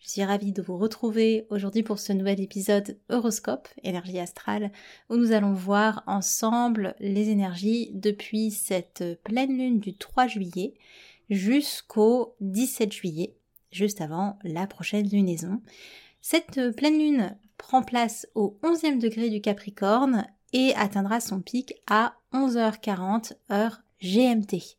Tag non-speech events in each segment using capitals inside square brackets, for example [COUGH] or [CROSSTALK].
Je suis ravie de vous retrouver aujourd'hui pour ce nouvel épisode Horoscope, énergie astrale, où nous allons voir ensemble les énergies depuis cette pleine lune du 3 juillet jusqu'au 17 juillet, juste avant la prochaine lunaison. Cette pleine lune prend place au 11e degré du Capricorne et atteindra son pic à 11h40 heure GMT.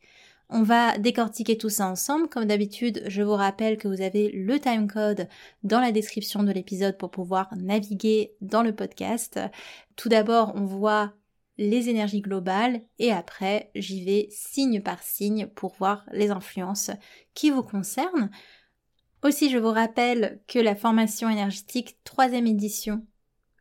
On va décortiquer tout ça ensemble. Comme d'habitude, je vous rappelle que vous avez le timecode dans la description de l'épisode pour pouvoir naviguer dans le podcast. Tout d'abord, on voit les énergies globales et après, j'y vais signe par signe pour voir les influences qui vous concernent. Aussi, je vous rappelle que la formation énergétique troisième édition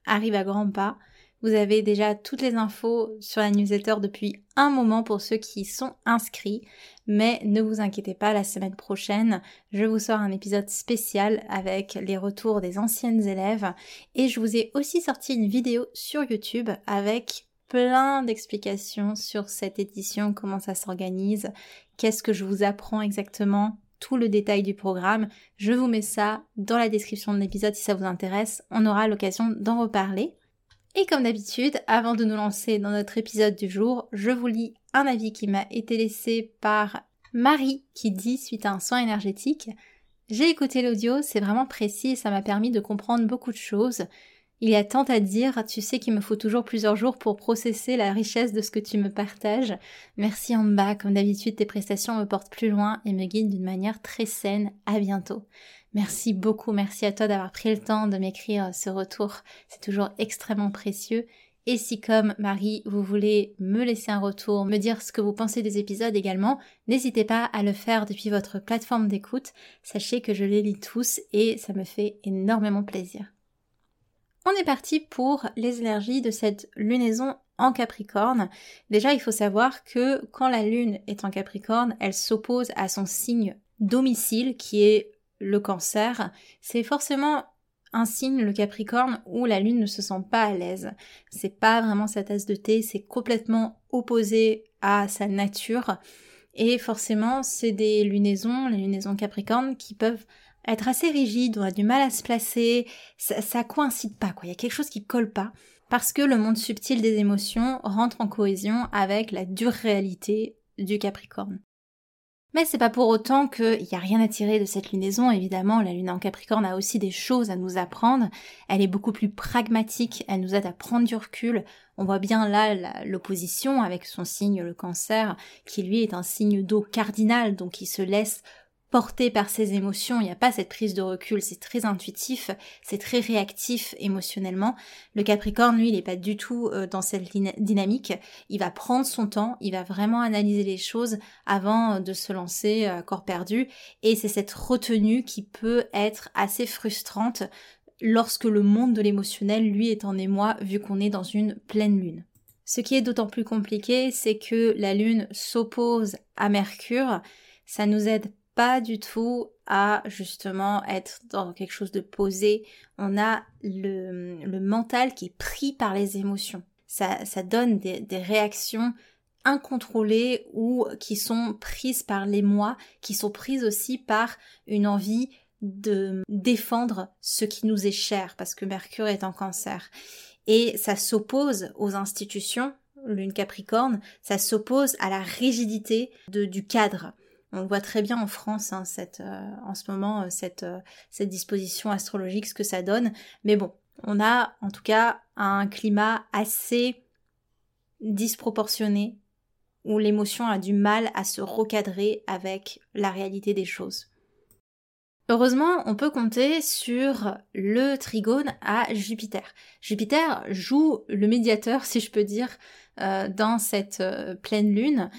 arrive à grands pas. Vous avez déjà toutes les infos sur la newsletter depuis un moment pour ceux qui sont inscrits, mais ne vous inquiétez pas, la semaine prochaine, je vous sors un épisode spécial avec les retours des anciennes élèves et je vous ai aussi sorti une vidéo sur YouTube avec plein d'explications sur cette édition, comment ça s'organise, qu'est-ce que je vous apprends exactement, tout le détail du programme. Je vous mets ça dans la description de l'épisode si ça vous intéresse. On aura l'occasion d'en reparler. Et comme d'habitude, avant de nous lancer dans notre épisode du jour, je vous lis un avis qui m'a été laissé par Marie qui dit suite à un soin énergétique J'ai écouté l'audio, c'est vraiment précis et ça m'a permis de comprendre beaucoup de choses. Il y a tant à dire, tu sais qu'il me faut toujours plusieurs jours pour processer la richesse de ce que tu me partages. Merci en bas, comme d'habitude tes prestations me portent plus loin et me guident d'une manière très saine. À bientôt. Merci beaucoup, merci à toi d'avoir pris le temps de m'écrire ce retour. C'est toujours extrêmement précieux. Et si comme Marie, vous voulez me laisser un retour, me dire ce que vous pensez des épisodes également, n'hésitez pas à le faire depuis votre plateforme d'écoute. Sachez que je les lis tous et ça me fait énormément plaisir. On est parti pour les énergies de cette lunaison en Capricorne. Déjà, il faut savoir que quand la lune est en Capricorne, elle s'oppose à son signe domicile qui est le cancer. C'est forcément un signe, le Capricorne, où la lune ne se sent pas à l'aise. C'est pas vraiment sa tasse de thé, c'est complètement opposé à sa nature. Et forcément, c'est des lunaisons, les lunaisons Capricorne, qui peuvent être assez rigide, on a du mal à se placer, ça, ça coïncide pas quoi, il y a quelque chose qui colle pas parce que le monde subtil des émotions rentre en cohésion avec la dure réalité du Capricorne. Mais c'est pas pour autant qu'il n'y a rien à tirer de cette lunaison, évidemment, la lune en Capricorne a aussi des choses à nous apprendre, elle est beaucoup plus pragmatique, elle nous aide à prendre du recul, on voit bien là l'opposition avec son signe, le cancer, qui lui est un signe d'eau cardinal, donc il se laisse porté par ses émotions, il n'y a pas cette prise de recul, c'est très intuitif, c'est très réactif émotionnellement. Le Capricorne, lui, il n'est pas du tout euh, dans cette dynamique, il va prendre son temps, il va vraiment analyser les choses avant euh, de se lancer à corps perdu, et c'est cette retenue qui peut être assez frustrante lorsque le monde de l'émotionnel, lui, est en émoi, vu qu'on est dans une pleine lune. Ce qui est d'autant plus compliqué, c'est que la lune s'oppose à Mercure, ça nous aide pas du tout à justement être dans quelque chose de posé. On a le, mental qui est pris par les émotions. Ça, ça donne des, des réactions incontrôlées ou qui sont prises par les moi, qui sont prises aussi par une envie de défendre ce qui nous est cher, parce que Mercure est en cancer. Et ça s'oppose aux institutions, lune Capricorne, ça s'oppose à la rigidité de, du cadre. On voit très bien en France, hein, euh, en ce moment, euh, cette, euh, cette disposition astrologique, ce que ça donne. Mais bon, on a en tout cas un climat assez disproportionné où l'émotion a du mal à se recadrer avec la réalité des choses. Heureusement, on peut compter sur le trigone à Jupiter. Jupiter joue le médiateur, [LAUGHS] si je peux dire, dans cette pleine lune.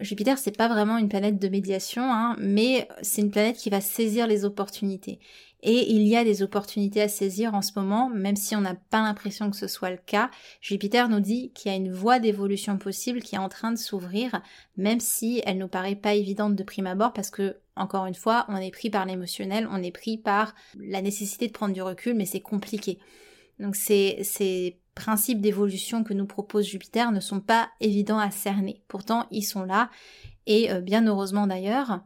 Jupiter, c'est pas vraiment une planète de médiation, hein, mais c'est une planète qui va saisir les opportunités. Et il y a des opportunités à saisir en ce moment, même si on n'a pas l'impression que ce soit le cas. Jupiter nous dit qu'il y a une voie d'évolution possible qui est en train de s'ouvrir, même si elle nous paraît pas évidente de prime abord, parce que, encore une fois, on est pris par l'émotionnel, on est pris par la nécessité de prendre du recul, mais c'est compliqué. Donc ces, ces principes d'évolution que nous propose Jupiter ne sont pas évidents à cerner. Pourtant, ils sont là, et euh, bien heureusement d'ailleurs.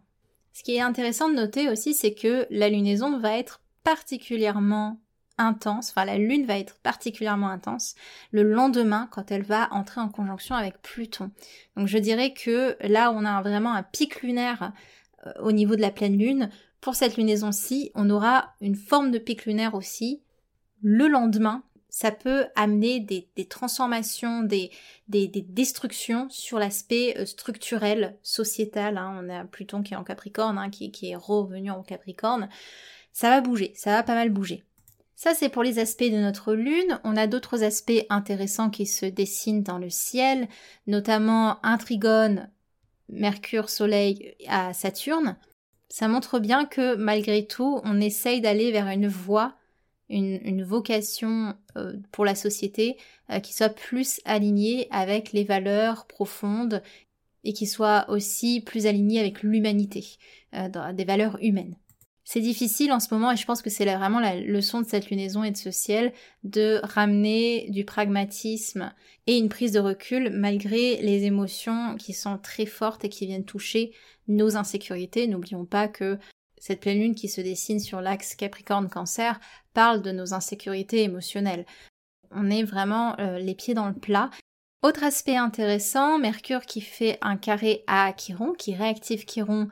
Ce qui est intéressant de noter aussi, c'est que la lunaison va être particulièrement intense, enfin la lune va être particulièrement intense le lendemain quand elle va entrer en conjonction avec Pluton. Donc je dirais que là on a vraiment un pic lunaire euh, au niveau de la pleine lune. Pour cette lunaison-ci, on aura une forme de pic lunaire aussi le lendemain ça peut amener des, transformations, des, des, destructions sur l'aspect euh, structurel, sociétal. Hein. On a Pluton qui est en Capricorne, hein, qui, qui est revenu en Capricorne. Ça va bouger, ça va pas mal bouger. Ça, c'est pour les aspects de notre Lune. On a d'autres aspects intéressants qui se dessinent dans le ciel, notamment un trigone Mercure-Soleil à Saturne. Ça montre bien que malgré tout, on essaye d'aller vers une voie une, vocation euh, pour la société euh, qui soit plus alignée avec les valeurs profondes et qui soit aussi plus alignée avec l'humanité, euh, des valeurs humaines. C'est difficile en ce moment et je pense que c'est vraiment la leçon de cette lunaison et de ce ciel de ramener du pragmatisme et une prise de recul malgré les émotions qui sont très fortes et qui viennent toucher nos insécurités. N'oublions pas que cette pleine lune qui se dessine sur l'axe Capricorne-Cancer parle de nos insécurités émotionnelles. On est vraiment euh, les pieds dans le plat. Autre aspect intéressant, Mercure qui fait un carré à Chiron, qui réactive Chiron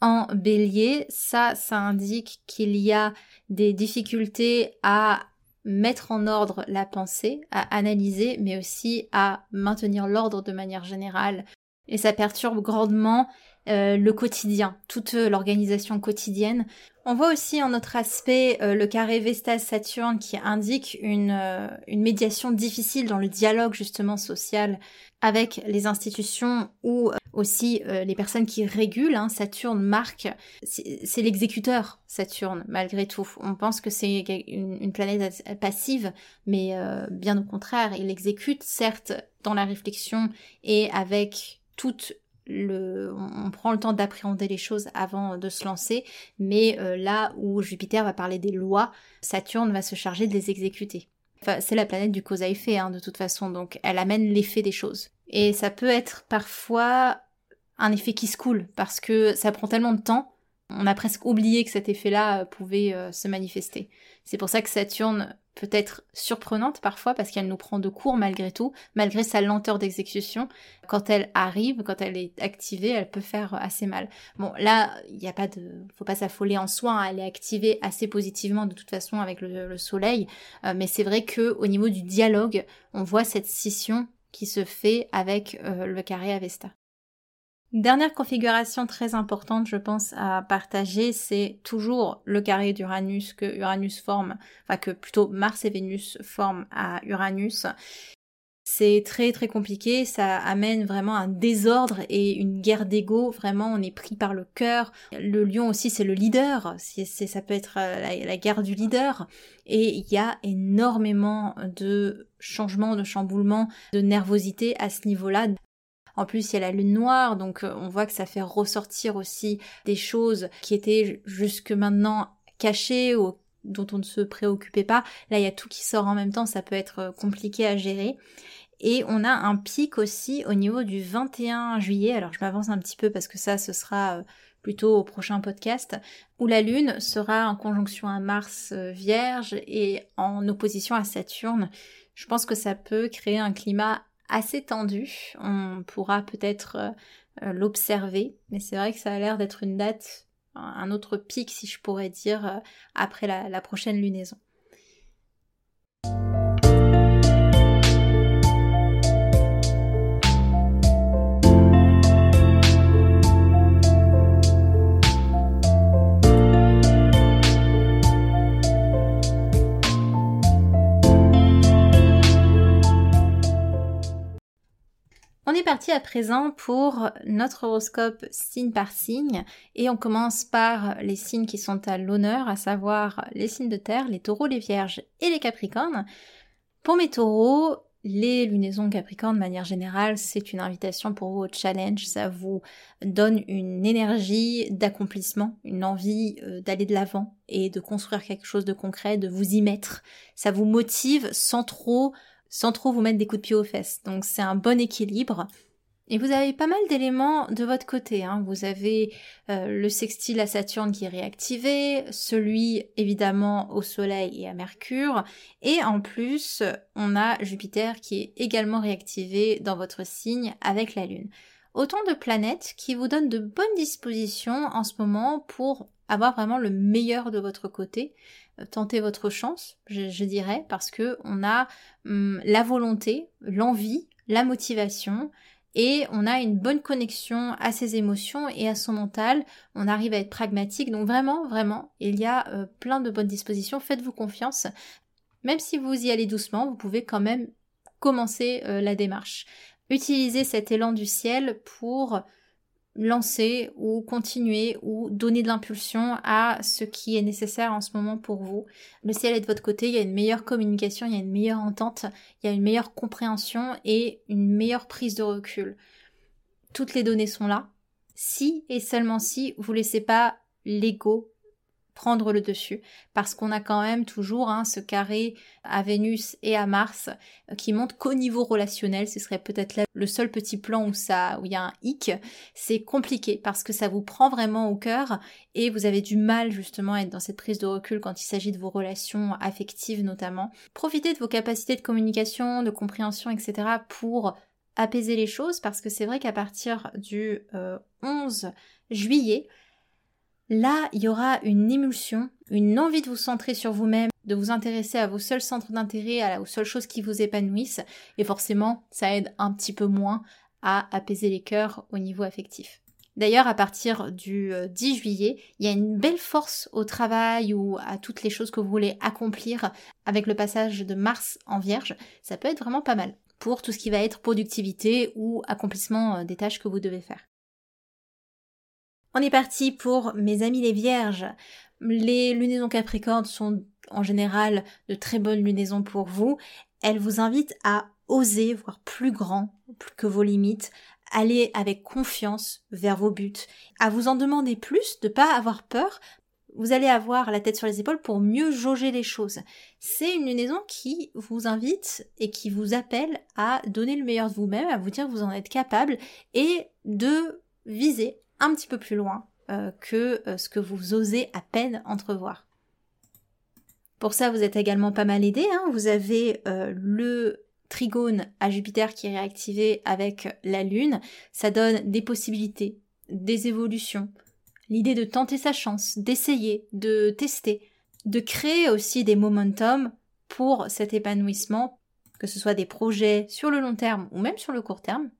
en bélier, ça, ça indique qu'il y a des difficultés à mettre en ordre la pensée, à analyser, mais aussi à maintenir l'ordre de manière générale. Et ça perturbe grandement euh, le quotidien, toute l'organisation quotidienne. On voit aussi en autre aspect euh, le carré Vestas-Saturne qui indique une, euh, une médiation difficile dans le dialogue justement social avec les institutions ou aussi les personnes qui régulent. Hein. Saturne marque, c'est l'exécuteur, Saturne, malgré tout. On pense que c'est une, une, planète passive, mais bien au contraire, il exécute, certes, dans la réflexion et avec toute on prend le temps d'appréhender les choses avant de se lancer, mais euh, là où Jupiter va parler des lois, Saturne va se charger de les exécuter. Enfin, c'est la planète du cause à effet, hein, de toute façon, donc elle amène l'effet des choses. Et ça peut être parfois un effet qui se coule, parce que ça prend tellement de temps, on a presque oublié que cet effet-là pouvait euh, se manifester. C'est pour ça que Saturne peut être surprenante parfois parce qu'elle nous prend de court malgré tout, malgré sa lenteur d'exécution. Quand elle arrive, quand elle est activée, elle peut faire assez mal. Bon, là, il n'y a pas de, faut pas s'affoler en soi. Hein. Elle est activée assez positivement de toute façon avec le, soleil, euh, mais c'est vrai que au niveau du dialogue, on voit cette scission qui se fait avec euh, le carré Avesta. Dernière configuration très importante, je pense, à partager, c'est toujours le carré d'Uranus que Uranus forme, enfin que plutôt Mars et Vénus forment à Uranus. C'est très très compliqué, ça amène vraiment un désordre et une guerre d'ego. Vraiment, on est pris par le cœur. Le lion aussi, c'est le leader. Ça peut être euh, la, la, guerre du leader. Et il y a énormément de changements, de chamboulements, de nervosité à ce niveau-là. En plus, il y a la lune noire, donc euh, on voit que ça fait ressortir aussi des choses qui étaient jusque maintenant cachées ou dont on ne se préoccupait pas. Là, il y a tout qui sort en même temps, ça peut être euh, compliqué à gérer. Et on a un pic aussi au niveau du 21 juillet. Alors je m'avance un petit peu parce que ça, ce sera euh, plutôt au prochain podcast, où la Lune sera en conjonction à Mars Vierge et en opposition à Saturne. Je pense que ça peut créer un climat assez tendu. On pourra peut-être euh, euh, l'observer, mais c'est vrai que ça a l'air d'être une date, un autre pic si je pourrais dire, euh, après la prochaine lunaison. Est parti à présent pour notre horoscope signe par signe et on commence par les signes qui sont à l'honneur, à savoir les signes de terre, les taureaux, les vierges et les capricornes. Pour mes taureaux, les lunaisons capricornes de manière générale, c'est une invitation pour vous au challenge, ça vous donne une énergie d'accomplissement, une envie euh, d'aller de l'avant et de construire quelque chose de concret, de vous y mettre. Ça vous motive sans trop sans trop vous mettre des coups de pied aux fesses. Donc c'est un bon équilibre. Et vous avez pas mal d'éléments de votre côté. Hein. Vous avez euh, le sextile à Saturne qui est réactivé, celui évidemment au Soleil et à Mercure, et en plus on a Jupiter qui est également réactivé dans votre signe avec la Lune. Autant de planètes qui vous donnent de bonnes dispositions en ce moment pour avoir vraiment le meilleur de votre côté, euh, tenter votre chance, je, dirais, parce que on a hum, la volonté, l'envie, la motivation, et on a une bonne connexion à ses émotions et à son mental. On arrive à être pragmatique. Donc vraiment, vraiment, il y a euh, plein de bonnes dispositions. Faites-vous confiance. Même si vous y allez doucement, vous pouvez quand même commencer euh, la démarche. Utilisez cet élan du ciel pour lancer ou continuer ou donner de l'impulsion à ce qui est nécessaire en ce moment pour vous. Le ciel est de votre côté, il y a une meilleure communication, il y a une meilleure entente, il y a une meilleure compréhension et une meilleure prise de recul. Toutes les données sont là. Si et seulement si vous laissez pas l'ego prendre le dessus parce qu'on a quand même toujours hein, ce carré à Vénus et à Mars euh, qui montre qu'au niveau relationnel, ce serait peut-être le seul petit plan où ça où il y a un hic, c'est compliqué parce que ça vous prend vraiment au cœur et vous avez du mal justement à être dans cette prise de recul quand il s'agit de vos relations affectives notamment. Profitez de vos capacités de communication, de compréhension, etc. pour apaiser les choses parce que c'est vrai qu'à partir du 11 euh, juillet, Là, il y aura une émulsion, une envie de vous centrer sur vous-même, de vous intéresser à vos seuls centres d'intérêt, aux seules choses qui vous épanouissent, et forcément, ça aide un petit peu moins à apaiser les cœurs au niveau affectif. D'ailleurs, à partir du 10 euh, juillet, il y a une belle force au travail ou à toutes les choses que vous voulez accomplir avec le passage de Mars en Vierge. Ça peut être vraiment pas mal pour tout ce qui va être productivité ou accomplissement euh, des tâches que vous devez faire. On est parti pour mes amis les vierges. Les lunaisons capricornes sont en général de très bonnes lunaisons pour vous. Elles vous invitent à oser voir plus grand que vos limites, aller avec confiance vers vos buts, à vous en demander plus, de pas avoir peur. Vous allez avoir la tête sur les épaules pour mieux jauger les choses. C'est une lunaison qui vous invite et qui vous appelle à donner le meilleur de vous-même, à vous dire que vous en êtes capable et de viser petit peu plus loin euh, que euh, ce que vous osez à peine entrevoir. Pour ça, vous êtes également pas mal aidé. Hein. Vous avez euh, le trigone à Jupiter qui est réactivé avec la Lune. Ça donne des possibilités, des évolutions, l'idée de tenter sa chance, d'essayer, de tester, de créer aussi des momentum pour cet épanouissement, que ce soit des projets sur le long terme ou même sur le court terme.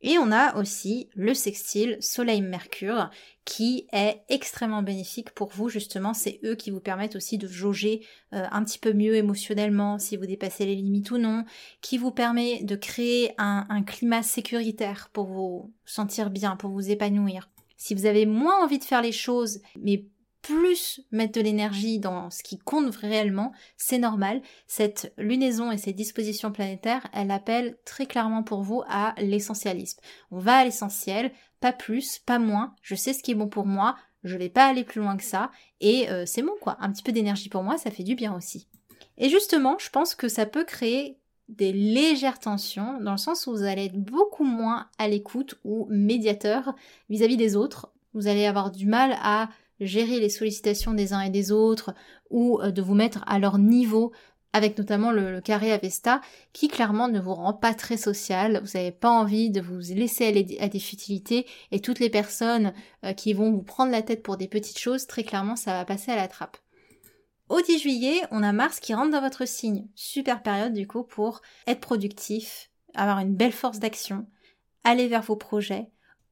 Et on a aussi le sextile Soleil-Mercure qui est extrêmement bénéfique pour vous justement. C'est eux qui vous permettent aussi de jauger euh, un petit peu mieux émotionnellement si vous dépassez les limites ou non, qui vous permet de créer un, un climat sécuritaire pour vous sentir bien, pour vous épanouir. Si vous avez moins envie de faire les choses, mais plus mettre de l'énergie dans ce qui compte réellement, c'est normal. Cette lunaison et ces dispositions planétaires, elle appelle très clairement pour vous à l'essentialisme. On va à l'essentiel, pas plus, pas moins. Je sais ce qui est bon pour moi, je vais pas aller plus loin que ça, et euh, c'est bon quoi. Un petit peu d'énergie pour moi, ça fait du bien aussi. Et justement, je pense que ça peut créer des légères tensions, dans le sens où vous allez être beaucoup moins à l'écoute ou médiateur vis à -vis des autres. Vous allez avoir du mal à gérer les sollicitations des uns et des autres ou euh, de vous mettre à leur niveau avec notamment le, carré Avesta qui clairement ne vous rend pas très social, vous n'avez pas envie de vous laisser aller à des futilités et toutes les personnes euh, qui vont vous prendre la tête pour des petites choses, très clairement ça va passer à la trappe. Au 10 juillet, on a Mars qui rentre dans votre signe. Super période du coup pour être productif, avoir une belle force d'action, aller vers vos projets,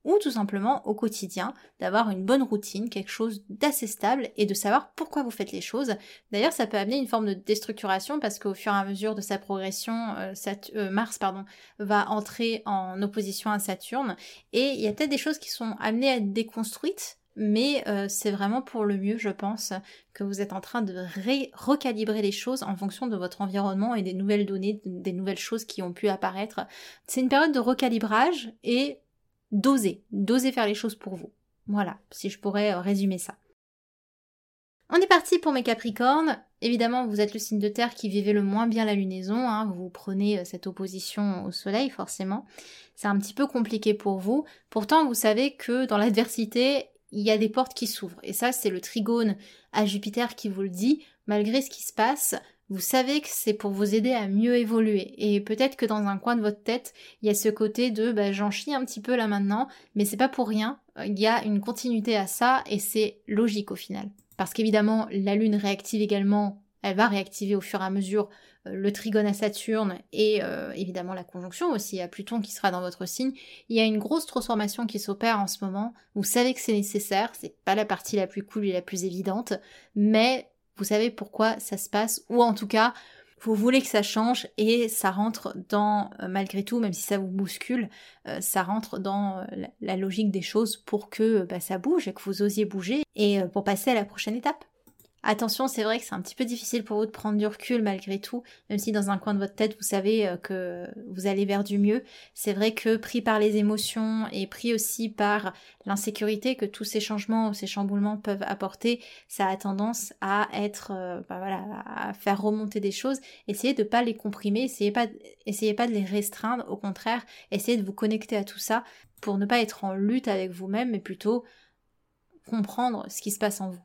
ou tout simplement au quotidien d'avoir une bonne routine, quelque chose d'assez stable et de savoir pourquoi vous faites les choses. D'ailleurs, ça peut amener une forme de déstructuration parce qu'au fur et à mesure de sa progression, euh, euh, Mars pardon, va entrer en opposition à Saturne et il y a peut-être des choses qui sont amenées à être déconstruites mais euh, c'est vraiment pour le mieux, je pense, que vous êtes en train de recalibrer les choses en fonction de votre environnement et des nouvelles données, des nouvelles choses qui ont pu apparaître. C'est une période de recalibrage et d'oser, d'oser faire les choses pour vous. Voilà, si je pourrais euh, résumer ça. On est parti pour mes Capricornes. Évidemment, vous êtes le signe de terre qui vivait le moins bien la lunaison. Hein. Vous prenez euh, cette opposition au soleil, forcément. C'est un petit peu compliqué pour vous. Pourtant, vous savez que dans l'adversité, il y a des portes qui s'ouvrent. Et ça, c'est le trigone à Jupiter qui vous le dit. Malgré ce qui se passe, vous savez que c'est pour vous aider à mieux évoluer. Et peut-être que dans un coin de votre tête, il y a ce côté de bah, j'en chie un petit peu là maintenant, mais c'est pas pour rien. Il y a une continuité à ça et c'est logique au final. Parce qu'évidemment, la Lune réactive également, elle va réactiver au fur et à mesure euh, le trigone à Saturne et euh, évidemment la conjonction aussi à Pluton qui sera dans votre signe. Il y a une grosse transformation qui s'opère en ce moment. Vous savez que c'est nécessaire, c'est pas la partie la plus cool et la plus évidente, mais vous savez pourquoi ça se passe, ou en tout cas, vous voulez que ça change et ça rentre dans, euh, malgré tout, même si ça vous bouscule, ça rentre dans la, logique des choses pour que bah, ça bouge et que vous osiez bouger et pour passer à la prochaine étape. Attention, c'est vrai que c'est un petit peu difficile pour vous de prendre du recul malgré tout, même si dans un coin de votre tête vous savez euh, que vous allez vers du mieux. C'est vrai que pris par les émotions et pris aussi par l'insécurité que tous ces changements ou ces chamboulements peuvent apporter, ça a tendance à être, bah voilà, à faire remonter des choses. Essayez de pas les comprimer, essayez pas, essayez pas de les restreindre, au contraire, essayez de vous connecter à tout ça pour ne pas être en lutte avec vous-même, mais plutôt comprendre ce qui se passe en vous.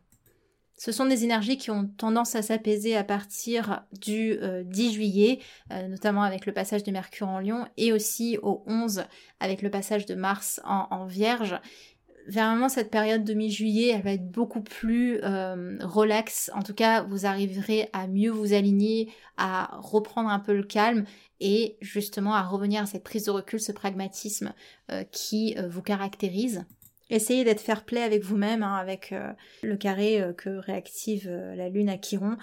Ce sont des énergies qui ont tendance à s'apaiser à partir du 10 euh, juillet, euh, notamment avec le passage de Mercure en Lion, et aussi au 11 avec le passage de Mars en, Vierge. Vraiment, cette période de mi-juillet, elle va être beaucoup plus euh, relaxe. En tout cas, vous arriverez à mieux vous aligner, à reprendre un peu le calme et justement à revenir à cette prise de recul, ce pragmatisme qui vous caractérise. Essayez d'être fair play avec vous-même, hein, avec euh, le carré euh, que réactive euh, la lune à Chiron.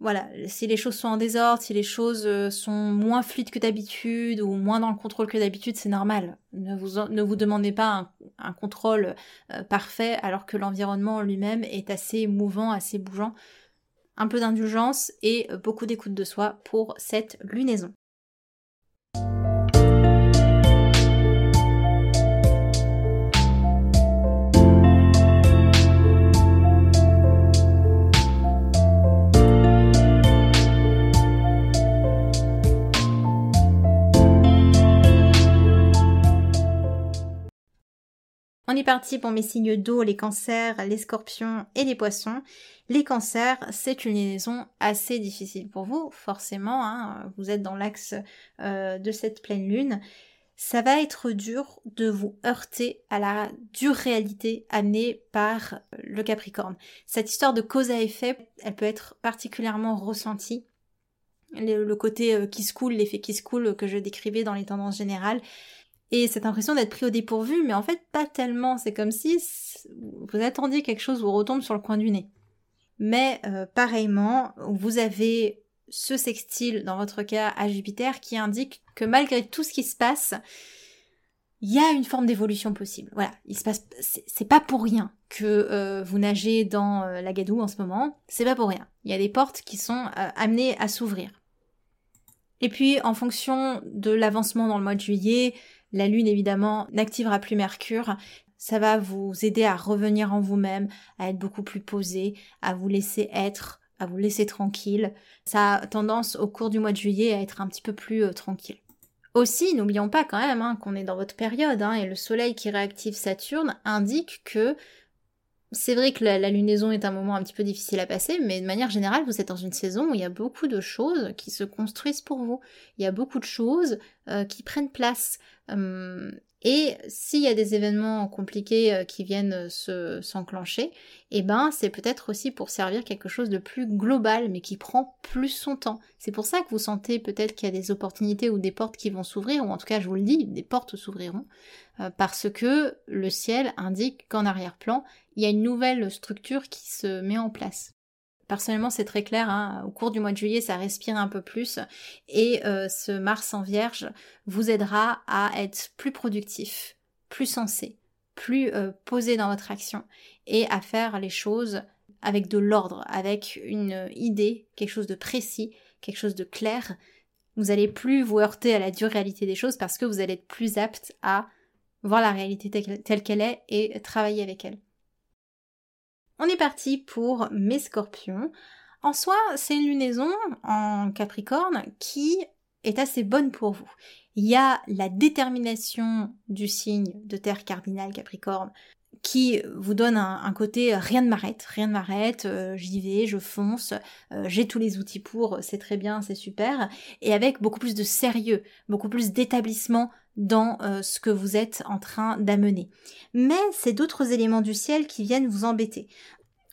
Voilà, si les choses sont en désordre, si les choses sont moins fluides que d'habitude ou moins dans le contrôle que d'habitude, c'est normal. Ne vous, ne vous demandez pas un, contrôle parfait alors que l'environnement lui-même est assez mouvant, assez bougeant. Un peu d'indulgence et beaucoup d'écoute de soi pour cette lunaison. On est parti pour mes signes d'eau, les cancers, les scorpions et les poissons. Les cancers, c'est une liaison assez difficile pour vous, forcément. Hein. vous êtes dans l'axe euh, de cette pleine lune. Ça va être dur de vous heurter à la dure réalité amenée par le Capricorne. Cette histoire de cause à effet, elle peut être particulièrement ressentie le, côté euh, qui se coule, l'effet qui se coule que je décrivais dans les tendances générales, et cette impression d'être pris au dépourvu, mais en fait pas tellement. C'est comme si vous attendiez quelque chose vous retombe sur le coin du nez. Mais euh, pareillement, vous avez ce sextile dans votre cas à Jupiter qui indique que malgré tout ce qui se passe, il y a une forme d'évolution possible. Voilà, il se passe, c'est pas pour rien que euh, vous nagez dans euh, la gadoue en ce moment. C'est pas pour rien. Il y a des portes qui sont amenées à s'ouvrir. Et puis, en fonction de l'avancement dans le mois de juillet, la Lune, évidemment, n'activera plus Mercure. Ça va vous aider à revenir en vous-même, à être beaucoup plus posé, à vous laisser être, à vous laisser tranquille. Ça a tendance au cours du mois de juillet à être un petit peu plus euh, tranquille. Aussi, n'oublions pas quand même hein, qu'on est dans votre période, hein, et le Soleil qui réactive Saturne indique que c'est vrai que la, lunaison est un moment un petit peu difficile à passer, mais de manière générale, vous êtes dans une saison où il y a beaucoup de choses qui se construisent pour vous. Il y a beaucoup de choses euh, qui prennent place. Hum, Et s'il y a des événements compliqués euh, qui viennent se s'enclencher, eh ben c'est peut-être aussi pour servir quelque chose de plus global, mais qui prend plus son temps. C'est pour ça que vous sentez peut-être qu'il y a des opportunités ou des portes qui vont s'ouvrir, ou en tout cas je vous le dis, des portes s'ouvriront, euh, parce que le ciel indique qu'en arrière-plan, il y a une nouvelle structure qui se met en place. Personnellement, c'est très clair. Hein. Au cours du mois de juillet, ça respire un peu plus. Et euh, ce Mars en Vierge vous aidera à être plus productif, plus sensé, plus euh, posé dans votre action et à faire les choses avec de l'ordre, avec une idée, quelque chose de précis, quelque chose de clair. Vous allez plus vous heurter à la dure réalité des choses parce que vous allez être plus apte à voir la réalité telle qu'elle est et travailler avec elle. On est parti pour mes scorpions. En soi, c'est une lunaison en Capricorne qui est assez bonne pour vous. Il y a la détermination du signe de terre cardinal Capricorne qui vous donne un, côté rien ne m'arrête, rien ne m'arrête, euh, j'y vais, je fonce, euh, j'ai tous les outils pour, c'est très bien, c'est super, et avec beaucoup plus de sérieux, beaucoup plus d'établissement dans euh, ce que vous êtes en train d'amener. Mais c'est d'autres éléments du ciel qui viennent vous embêter.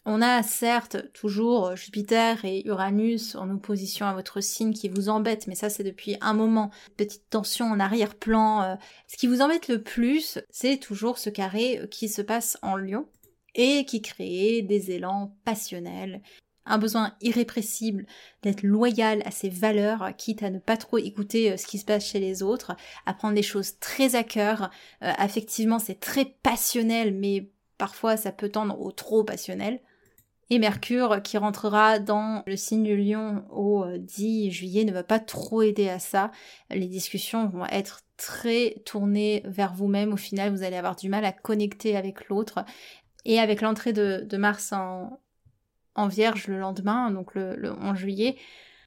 On a certes toujours Jupiter et Uranus en opposition à votre signe qui vous embête, mais ça c'est depuis un moment. Petite tension en arrière-plan. Euh. Ce qui vous embête le plus, c'est toujours ce carré qui se passe en Lion et qui crée des élans passionnels un besoin irrépressible d'être loyal à ses valeurs, quitte à ne pas trop écouter euh, ce qui se passe chez les autres, à prendre les choses très à cœur. Euh, affectivement, c'est très passionnel, mais parfois ça peut tendre au trop passionnel. Et Mercure, qui rentrera dans le signe du lion au 10 euh, juillet, ne va pas trop aider à ça. Les discussions vont être très tournées vers vous-même. Au final, vous allez avoir du mal à connecter avec l'autre. Et avec l'entrée de, Mars en, en Vierge le lendemain, donc le, 11 juillet,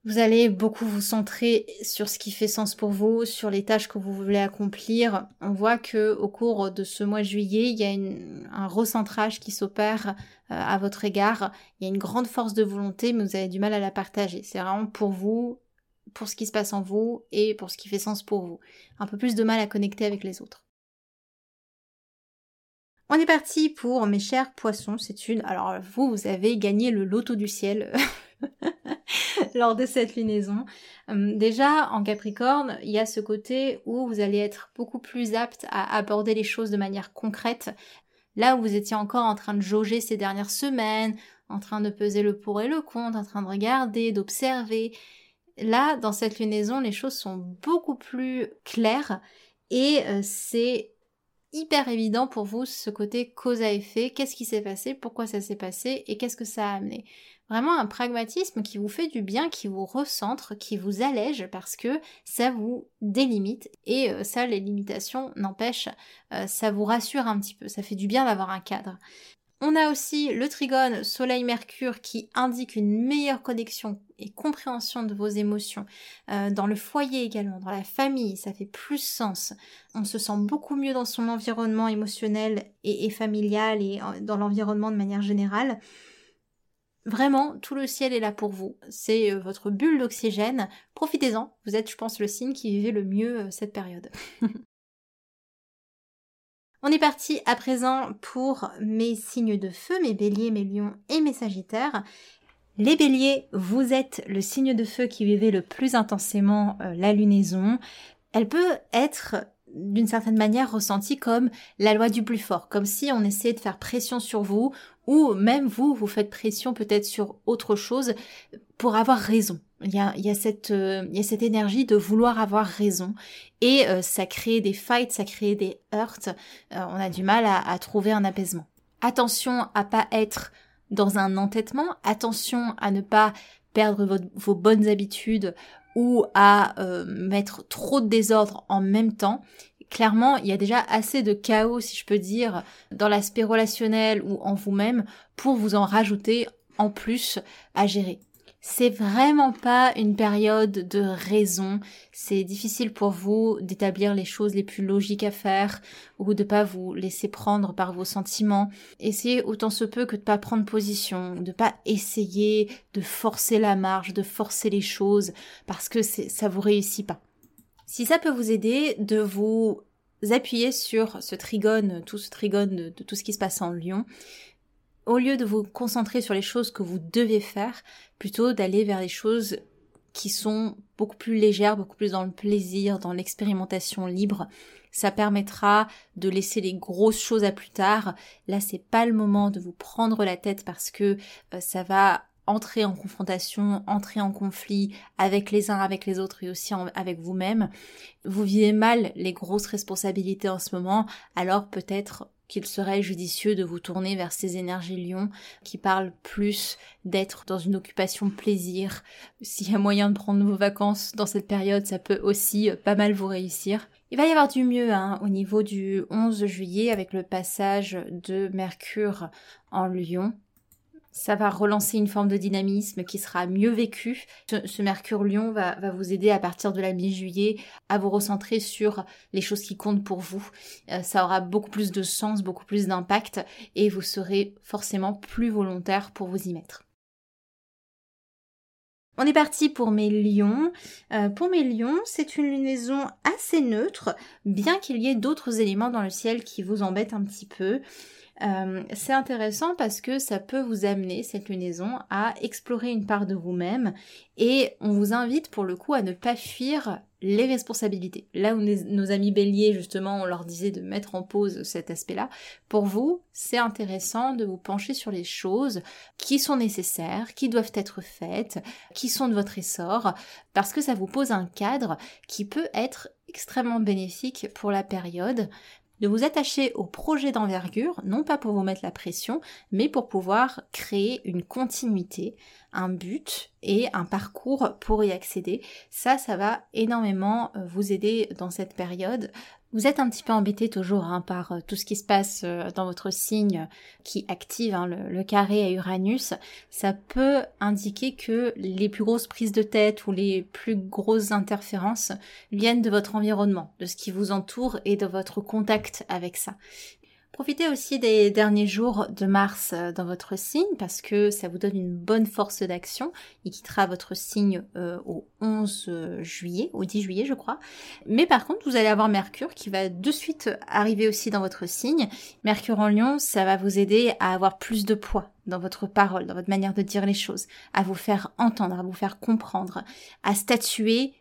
vous allez beaucoup vous centrer sur ce qui fait sens pour vous, sur les tâches que vous voulez accomplir. On voit que au cours de ce mois de juillet, il y a un recentrage qui s'opère euh, à votre égard. Il y a une grande force de volonté, mais vous avez du mal à la partager. C'est vraiment pour vous, pour ce qui se passe en vous et pour ce qui fait sens pour vous. Un peu plus de mal à connecter avec les autres. On est parti pour mes chers poissons, c'est une... Alors vous, vous avez gagné le loto du ciel [LAUGHS] lors de cette lunaison. Hum, déjà, en Capricorne, il y a ce côté où vous allez être beaucoup plus apte à aborder les choses de manière concrète. Là où vous étiez encore en train de jauger ces dernières semaines, en train de peser le pour et le contre, en train de regarder, d'observer. Là, dans cette lunaison, les choses sont beaucoup plus claires et euh, c'est hyper évident pour vous ce côté cause à effet, qu'est-ce qui s'est passé, pourquoi ça s'est passé? Et qu'est-ce que ça a amené? Vraiment un pragmatisme qui vous fait du bien, qui vous recentre, qui vous allège parce que ça vous délimite et euh, ça les limitations n'empêchent, euh, ça vous rassure un petit peu, ça fait du bien d'avoir un cadre. On a aussi le trigone Soleil-Mercure qui indique une meilleure connexion et compréhension de vos émotions. Euh, dans le foyer également, dans la famille, ça fait plus sens. On se sent beaucoup mieux dans son environnement émotionnel et, familial et dans l'environnement de manière générale. Vraiment, tout le ciel est là pour vous. C'est euh, votre bulle d'oxygène. Profitez-en. Vous êtes, je pense, le signe qui vivait le mieux euh, cette période. [LAUGHS] On est parti à présent pour mes signes de feu, mes béliers, mes lions et mes sagittaires. Les béliers, vous êtes le signe de feu qui vivait le plus intensément euh, la lunaison. Elle peut être d'une certaine manière ressentie comme la loi du plus fort, comme si on essayait de faire pression sur vous, ou même vous, vous faites pression peut-être sur autre chose pour avoir raison. Il y a, il y a, cette, euh, il y a cette énergie de vouloir avoir raison et euh, ça crée des fights, ça crée des heurts. Euh, on a du mal à, à, trouver un apaisement. Attention à pas être dans un entêtement. Attention à ne pas perdre vos bonnes habitudes ou à mettre trop de désordre en même temps. Clairement, il y a déjà assez de chaos, si je peux dire, dans l'aspect relationnel ou en vous-même pour vous en rajouter en plus à gérer. C'est vraiment pas une période de raison. C'est difficile pour vous d'établir les choses les plus logiques à faire ou de pas vous laisser prendre par vos sentiments. Essayez autant se peut que de pas prendre position, de pas essayer de forcer la marge, de forcer les choses parce que ça vous réussit pas. Si ça peut vous aider de vous appuyer sur ce trigone, tout ce trigone de, tout ce qui se passe en lion, au lieu de vous concentrer sur les choses que vous devez faire, plutôt d'aller vers les choses qui sont beaucoup plus légères, beaucoup plus dans le plaisir, dans l'expérimentation libre. Ça permettra de laisser les grosses choses à plus tard. Là, c'est pas le moment de vous prendre la tête parce que euh, ça va entrer en confrontation, entrer en conflit avec les uns, avec les autres et aussi avec vous-même. Vous vivez mal les grosses responsabilités en ce moment, alors peut-être qu'il serait judicieux de vous tourner vers ces énergies lions qui parlent plus d'être dans une occupation plaisir. S'il y a moyen de prendre vos vacances dans cette période, ça peut aussi euh, pas mal vous réussir. Il va y avoir du mieux hein, au niveau du 11 juillet avec le passage de Mercure en Lion. Ça va relancer une forme de dynamisme qui sera mieux vécu. Ce, Mercure Lion va, va, vous aider à partir de la mi-juillet à vous recentrer sur les choses qui comptent pour vous. Euh, ça aura beaucoup plus de sens, beaucoup plus d'impact et vous serez forcément plus volontaire pour vous y mettre. On est parti pour mes lions. Euh, pour mes lions, c'est une lunaison assez neutre, bien qu'il y ait d'autres éléments dans le ciel qui vous embêtent un petit peu. Euh, c'est intéressant parce que ça peut vous amener, cette lunaison, à explorer une part de vous-même et on vous invite pour le coup à ne pas fuir les responsabilités. Là où nos amis béliers, justement, on leur disait de mettre en pause cet aspect-là, pour vous, c'est intéressant de vous pencher sur les choses qui sont nécessaires, qui doivent être faites, qui sont de votre essor, parce que ça vous pose un cadre qui peut être extrêmement bénéfique pour la période, de vous attacher au projet d'envergure, non pas pour vous mettre la pression, mais pour pouvoir créer une continuité, un but et un parcours pour y accéder. Ça, ça va énormément euh, vous aider dans cette période vous êtes un petit peu embêté toujours hein, par euh, tout ce qui se passe euh, dans votre signe qui active hein, le, carré à Uranus. Ça peut indiquer que les plus grosses prises de tête ou les plus grosses interférences viennent de votre environnement, de ce qui vous entoure et de votre contact avec ça. Profitez aussi des derniers jours de Mars euh, dans votre signe parce que ça vous donne une bonne force d'action. Il quittera votre signe euh, au 11 euh, juillet, au 10 juillet je crois. Mais par contre, vous allez avoir Mercure qui va de suite arriver aussi dans votre signe. Mercure en lion, ça va vous aider à avoir plus de poids dans votre parole, dans votre manière de dire les choses, à vous faire entendre, à vous faire comprendre, à statuer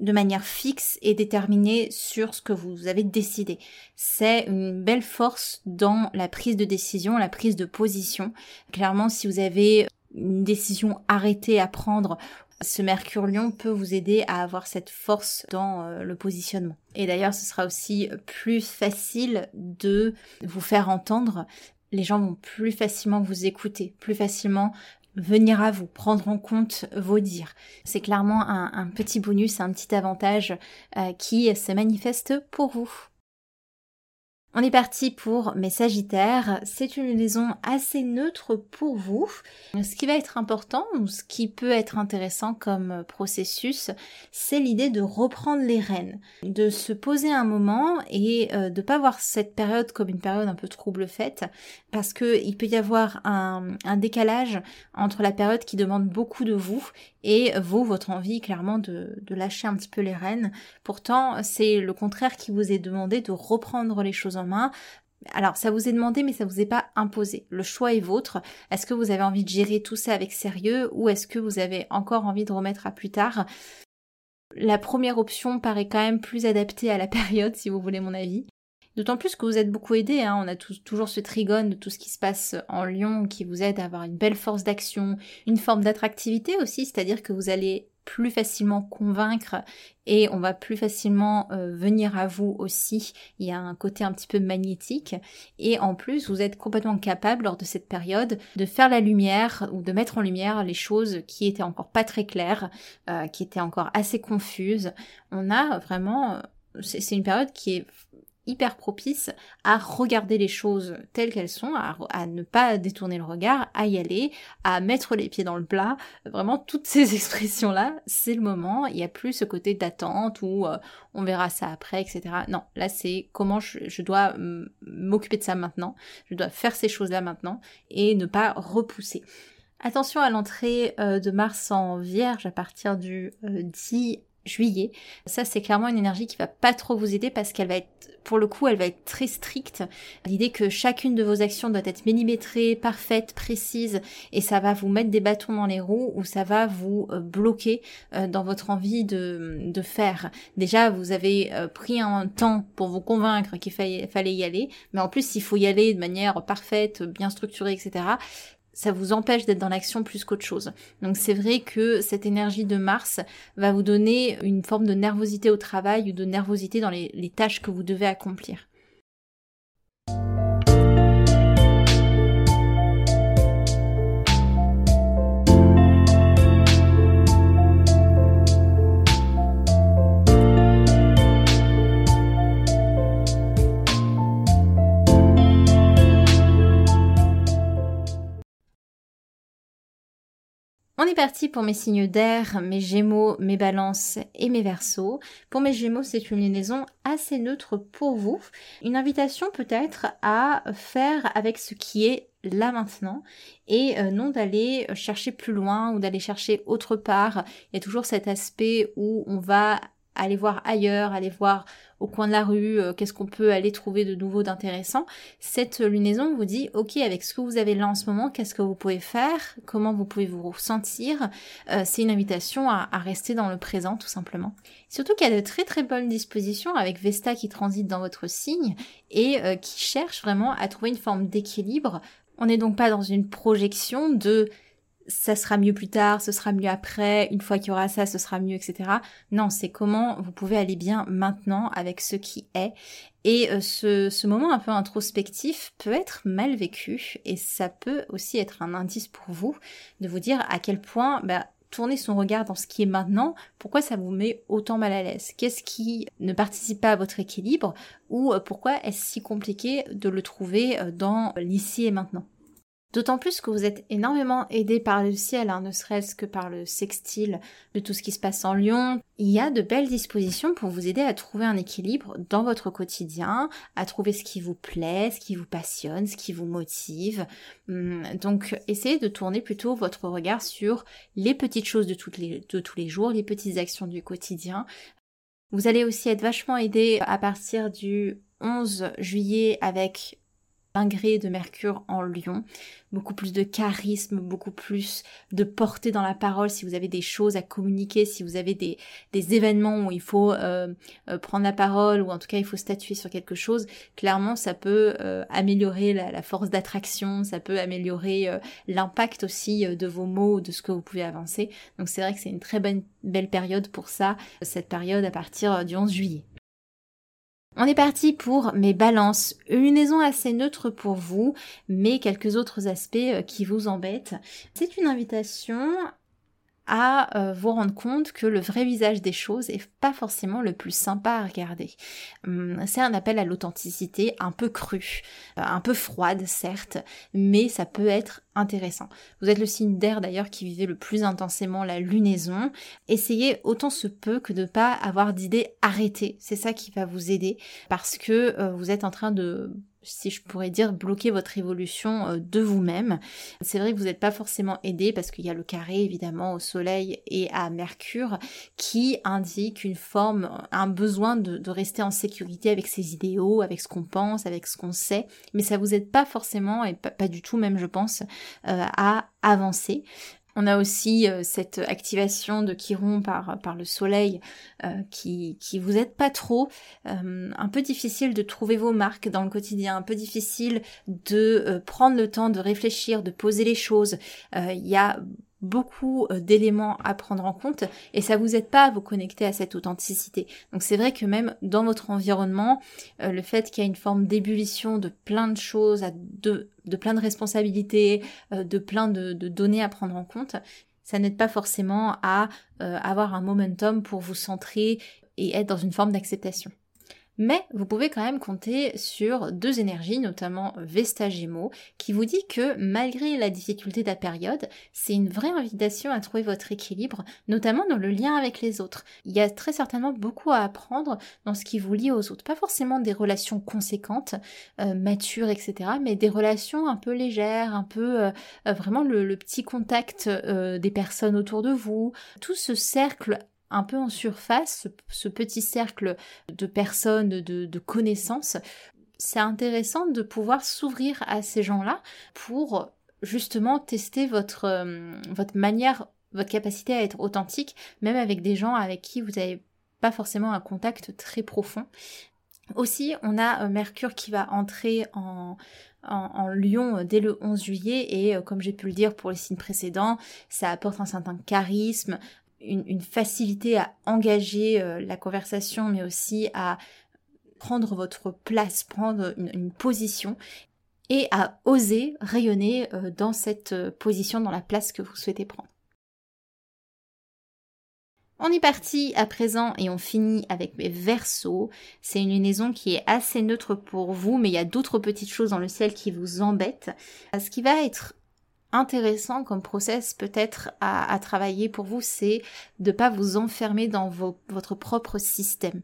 de manière fixe et déterminée sur ce que vous avez décidé. C'est une belle force dans la prise de décision, la prise de position. Clairement, si vous avez une décision arrêtée à prendre, ce Mercure Lion peut vous aider à avoir cette force dans euh, le positionnement. Et d'ailleurs, ce sera aussi plus facile de vous faire entendre les gens vont plus facilement vous écouter, plus facilement venir à vous, prendre en compte vos dires. C'est clairement un, petit bonus, un petit avantage euh, qui se manifeste pour vous. On est parti pour mes Sagittaires. C'est une liaison assez neutre pour vous. Ce qui va être important, ou ce qui peut être intéressant comme processus, c'est l'idée de reprendre les rênes, de se poser un moment et euh, de pas voir cette période comme une période un peu trouble faite, parce que il peut y avoir un, décalage entre la période qui demande beaucoup de vous et vous, votre envie clairement de, de lâcher un petit peu les rênes. Pourtant, c'est le contraire qui vous est demandé de reprendre les choses en main, alors, ça vous est demandé, mais ça vous est pas imposé. Le choix est vôtre. Est-ce que vous avez envie de gérer tout ça avec sérieux ou est-ce que vous avez encore envie de remettre à plus tard? La première option paraît quand même plus adaptée à la [LAUGHS] période, si vous voulez mon avis. D'autant plus que vous êtes beaucoup aidé, hein. on a toujours ce trigone de tout ce qui se passe en Lyon qui vous aide à avoir une belle force d'action, une forme d'attractivité aussi, c'est-à-dire que vous allez plus facilement convaincre et on va plus facilement euh, venir à vous aussi. Il y a un côté un petit peu magnétique et en plus vous êtes complètement capable lors de cette période de faire la lumière ou de mettre en lumière les choses qui étaient encore pas très claires, euh, qui étaient encore assez confuses. On a vraiment c'est une période qui est hyper propice à regarder les choses telles qu'elles sont, à, ne pas détourner le regard, à y aller, à mettre les pieds dans le plat. Vraiment, toutes ces [LAUGHS] expressions-là, c'est le moment. Il n'y a plus ce côté d'attente ou euh, on verra ça après, etc. Non, là, c'est comment je, dois m'occuper de ça maintenant. Je dois faire ces choses-là maintenant et ne pas repousser. Attention à l'entrée euh, de Mars en Vierge à partir du 10 euh, juillet. Ça, c'est clairement une énergie qui va pas trop vous aider parce qu'elle va être, pour le coup, elle va être très stricte. L'idée que chacune de vos actions doit être millimétrée, parfaite, précise, et ça va vous mettre des bâtons dans les roues ou ça va vous euh, bloquer euh, dans votre envie de, de faire. Déjà, vous avez euh, pris un temps pour vous convaincre qu'il fallait y aller, mais en plus, il faut y aller de manière parfaite, bien structurée, etc ça vous empêche d'être dans l'action plus qu'autre chose. Donc c'est vrai que cette énergie de Mars va vous donner une forme de nervosité au travail ou de nervosité dans les, tâches que vous devez accomplir. On est parti pour mes signes d'air, mes gémeaux, mes balances et mes versos. Pour mes gémeaux, c'est une liaison assez neutre pour vous. Une invitation peut-être à faire avec ce qui est là maintenant et euh, non d'aller chercher plus loin ou d'aller chercher autre part. Il y a toujours cet aspect où on va aller voir ailleurs, aller voir au coin de la rue, euh, qu'est-ce qu'on peut aller trouver de nouveau d'intéressant. Cette lunaison vous dit, ok, avec ce que vous avez là en ce moment, qu'est-ce que vous pouvez faire, comment vous pouvez vous sentir? Euh, c'est une invitation à, rester dans le présent, tout simplement. Surtout qu'il y a de très très bonnes dispositions avec Vesta qui transite dans votre signe et euh, qui cherche vraiment à trouver une forme d'équilibre. On n'est donc pas dans une projection de ça sera mieux plus tard, ce sera mieux après, une fois qu'il y aura ça, ce sera mieux, etc. Non, c'est comment vous pouvez aller bien maintenant avec ce qui est. Et euh, ce, moment un peu introspectif peut être mal vécu et ça peut aussi être un indice pour vous de vous dire à quel point bah, tourner son regard dans ce qui est maintenant, pourquoi ça vous met autant mal à l'aise? Qu'est-ce qui ne participe pas à votre équilibre ou euh, pourquoi est-ce si compliqué de le trouver euh, dans l'ici et maintenant? D'autant plus que vous êtes énormément aidé par le ciel, hein, ne serait-ce que par le sextile de tout ce qui se passe en Lyon. Il y a de belles dispositions pour vous aider à trouver un équilibre dans votre quotidien, à trouver ce qui vous plaît, ce qui vous passionne, ce qui vous motive. Hum, donc essayez de tourner plutôt votre regard sur les petites choses de, tous les jours, les petites actions du quotidien. Vous allez aussi être vachement aidé à partir du 11 juillet avec de Mercure en Lion, beaucoup plus de charisme, beaucoup plus de portée dans la parole si vous avez des choses à communiquer, si vous avez des, événements où il faut euh, euh, prendre la parole ou en tout cas il faut statuer sur quelque chose, clairement ça peut euh, améliorer la, force d'attraction, ça peut améliorer l'impact aussi de vos mots, de ce que vous pouvez avancer. Donc c'est vrai que c'est une très belle période pour ça, cette période à partir du 11 juillet. On est parti pour mes balances. Une liaison assez neutre pour vous, mais quelques autres aspects euh, qui vous embêtent. C'est une invitation à euh, vous rendre compte que le vrai visage des choses est pas forcément le plus sympa à regarder. Hum, c'est un appel à l'authenticité un peu cru, euh, un peu froide certes, mais ça peut être intéressant. Vous êtes le signe d'air d'ailleurs qui vivait le plus intensément la lunaison. Essayez autant se peut que de ne pas avoir d'idées arrêtées. C'est ça qui va vous aider parce que euh, vous êtes en train de si je pourrais dire, bloquer votre évolution euh, de vous-même. C'est vrai que vous n'êtes pas forcément aidé parce qu'il y a le carré évidemment au Soleil et à Mercure qui indique une forme, un besoin de, rester en sécurité avec ses idéaux, avec ce qu'on pense, avec ce qu'on sait, mais ça vous aide pas forcément et pas, du tout même je pense euh, à avancer. On a aussi euh, cette activation de Chiron par, par le soleil euh, qui, qui vous aide pas trop. Euh, un peu difficile de trouver vos marques dans le quotidien, un peu difficile de prendre le temps de réfléchir, de poser les choses. Il y a beaucoup euh, d'éléments à prendre en compte et ça vous aide pas à vous connecter à cette authenticité. Donc c'est vrai que même dans votre environnement, euh, le fait qu'il y a une forme d'ébullition de plein de choses, de, plein de responsabilités, euh, de plein de, données à prendre en compte, ça n'aide pas forcément à avoir un momentum pour vous centrer et être dans une forme d'acceptation. Mais vous pouvez quand même compter sur deux énergies, notamment Vesta Gémeaux, qui vous dit que malgré la difficulté de la période, c'est une vraie invitation à trouver votre équilibre, notamment dans le lien avec les autres. Il y a très certainement beaucoup à apprendre dans ce qui vous lie aux autres. Pas forcément des relations conséquentes, euh, matures, etc., mais des relations un peu légères, un peu euh, euh, vraiment le, petit contact des personnes autour de vous, tout ce cercle un peu en surface, ce, petit cercle de personnes, de, connaissances, c'est intéressant de pouvoir s'ouvrir à ces gens-là pour justement tester votre, euh, manière, votre capacité à être authentique, même avec des gens avec qui vous n'avez pas forcément un contact très profond. Aussi, on a euh, Mercure qui va entrer en, en, Lyon euh, dès le 11 juillet et comme j'ai pu le dire pour les signes précédents, ça apporte un certain charisme, une, facilité à engager euh, la conversation, mais aussi à prendre votre place, prendre une, position et à oser rayonner euh, dans cette euh, position, dans la place que vous souhaitez prendre. On est parti à présent et on finit avec mes versos. C'est une lunaison qui est assez neutre pour vous, mais il y a d'autres petites choses dans le ciel qui vous embêtent. Ce qui va être intéressant comme process peut-être à, travailler pour vous, c'est de pas vous enfermer dans votre propre système.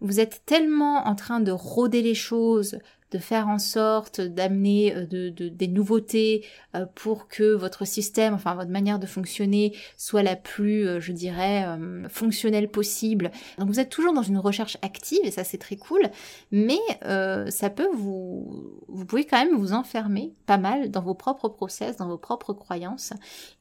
Vous êtes tellement en train de rôder les choses, de faire en sorte d'amener euh, de, des nouveautés euh, pour que votre système, enfin votre manière de fonctionner soit la plus, euh, je dirais, fonctionnelle possible. Donc vous êtes toujours dans une recherche active et ça c'est très cool, mais ça peut vous, vous pouvez quand même vous enfermer pas mal dans vos propres process, dans vos propres croyances.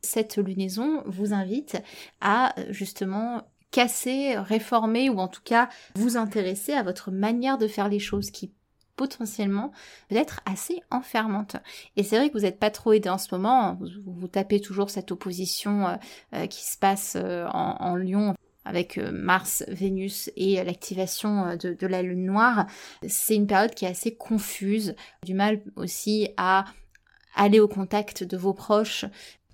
Cette lunaison vous invite à justement casser, réformer ou en tout cas vous intéresser à votre manière de faire les choses qui potentiellement peut-être assez enfermante. Et c'est vrai que vous n'êtes pas trop aidé en ce moment, vous, vous tapez toujours cette opposition euh, euh, qui se passe euh, en, en Lyon avec Mars, Vénus et l'activation de, de, la Lune noire. C'est une période qui est assez confuse, du mal aussi à aller au contact de vos proches,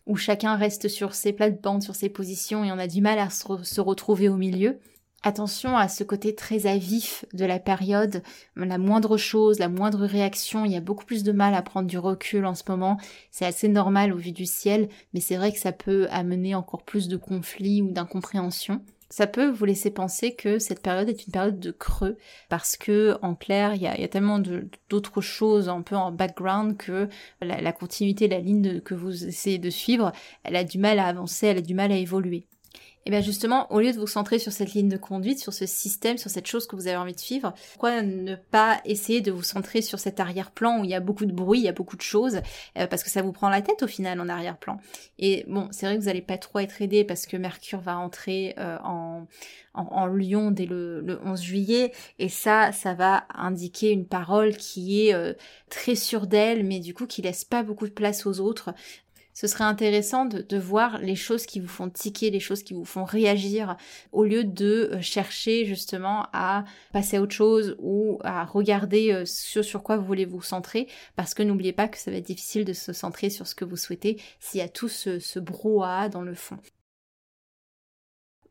où chacun reste sur ses plates-bandes, sur ses positions, et on a du mal à se retrouver au milieu. Attention à ce côté très avif de la période, la moindre chose, la moindre réaction, il y a beaucoup plus de mal à prendre du recul en ce moment. C'est assez normal au vu du ciel, mais c'est vrai que ça peut amener encore plus de conflits ou d'incompréhension. Ça peut vous laisser penser que cette période est une période de creux parce que en clair il y a, tellement d'autres choses un peu en background que la, la continuité, la ligne que vous essayez de suivre, elle a du mal à avancer, elle a du mal à évoluer. Et bien justement, au lieu de vous centrer sur cette ligne de conduite, sur ce système, sur cette chose que vous avez envie de suivre, pourquoi ne pas essayer de vous centrer sur cet arrière-plan où il y a beaucoup de bruit, il y a beaucoup de choses, euh, parce que ça vous prend la tête au final en arrière-plan. Et bon, c'est vrai que vous n'allez pas trop être aidé parce que Mercure va entrer euh, en, en, Lyon dès le, le, 11 juillet, et ça, ça va indiquer une parole qui est euh, très sûre d'elle, mais du coup qui laisse pas beaucoup de place aux autres ce serait intéressant de, voir les choses qui vous font tiquer, les choses qui vous font réagir, au lieu de euh, chercher justement à passer à autre chose ou à regarder euh, ce sur quoi vous voulez vous centrer, parce que n'oubliez pas que ça va être difficile de se centrer sur ce que vous souhaitez s'il y a tout ce, ce brouhaha dans le fond.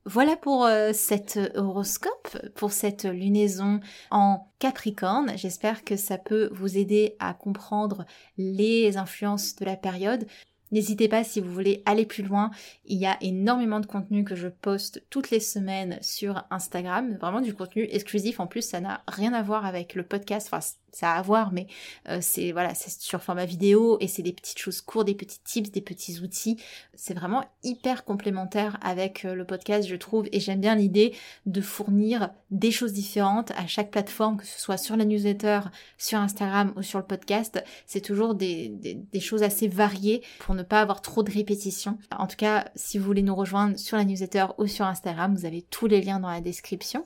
Voilà pour euh, cet horoscope, pour cette lunaison en Capricorne. J'espère que ça peut vous aider à comprendre les influences de la période. N'hésitez pas si vous voulez aller plus loin. Il y a énormément de contenu que je poste toutes les semaines sur Instagram. Vraiment du contenu exclusif. En plus, ça n'a rien à voir avec le podcast. Ça à voir, mais euh, c'est voilà, c'est sur format vidéo et c'est des petites choses courtes, des petits tips, des petits outils. C'est vraiment hyper complémentaire avec euh, le podcast, je trouve, et j'aime bien l'idée de fournir des choses différentes à chaque plateforme, que ce soit sur la newsletter, sur Instagram ou sur le podcast. C'est toujours des, des, des choses assez variées pour ne pas avoir trop de répétitions. En tout cas, si vous voulez nous rejoindre sur la newsletter ou sur Instagram, vous avez tous les liens dans la description.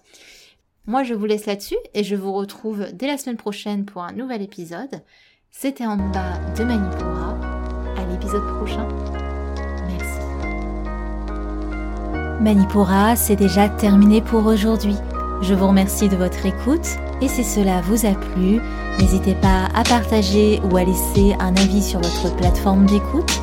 Moi, je vous laisse là-dessus et je vous retrouve dès la semaine prochaine pour un nouvel épisode. C'était en bas de Manipura. À l'épisode prochain. Merci. Manipura, c'est déjà terminé pour aujourd'hui. Je vous remercie de votre écoute et si cela vous a plu, n'hésitez pas à partager ou à laisser un avis sur votre plateforme d'écoute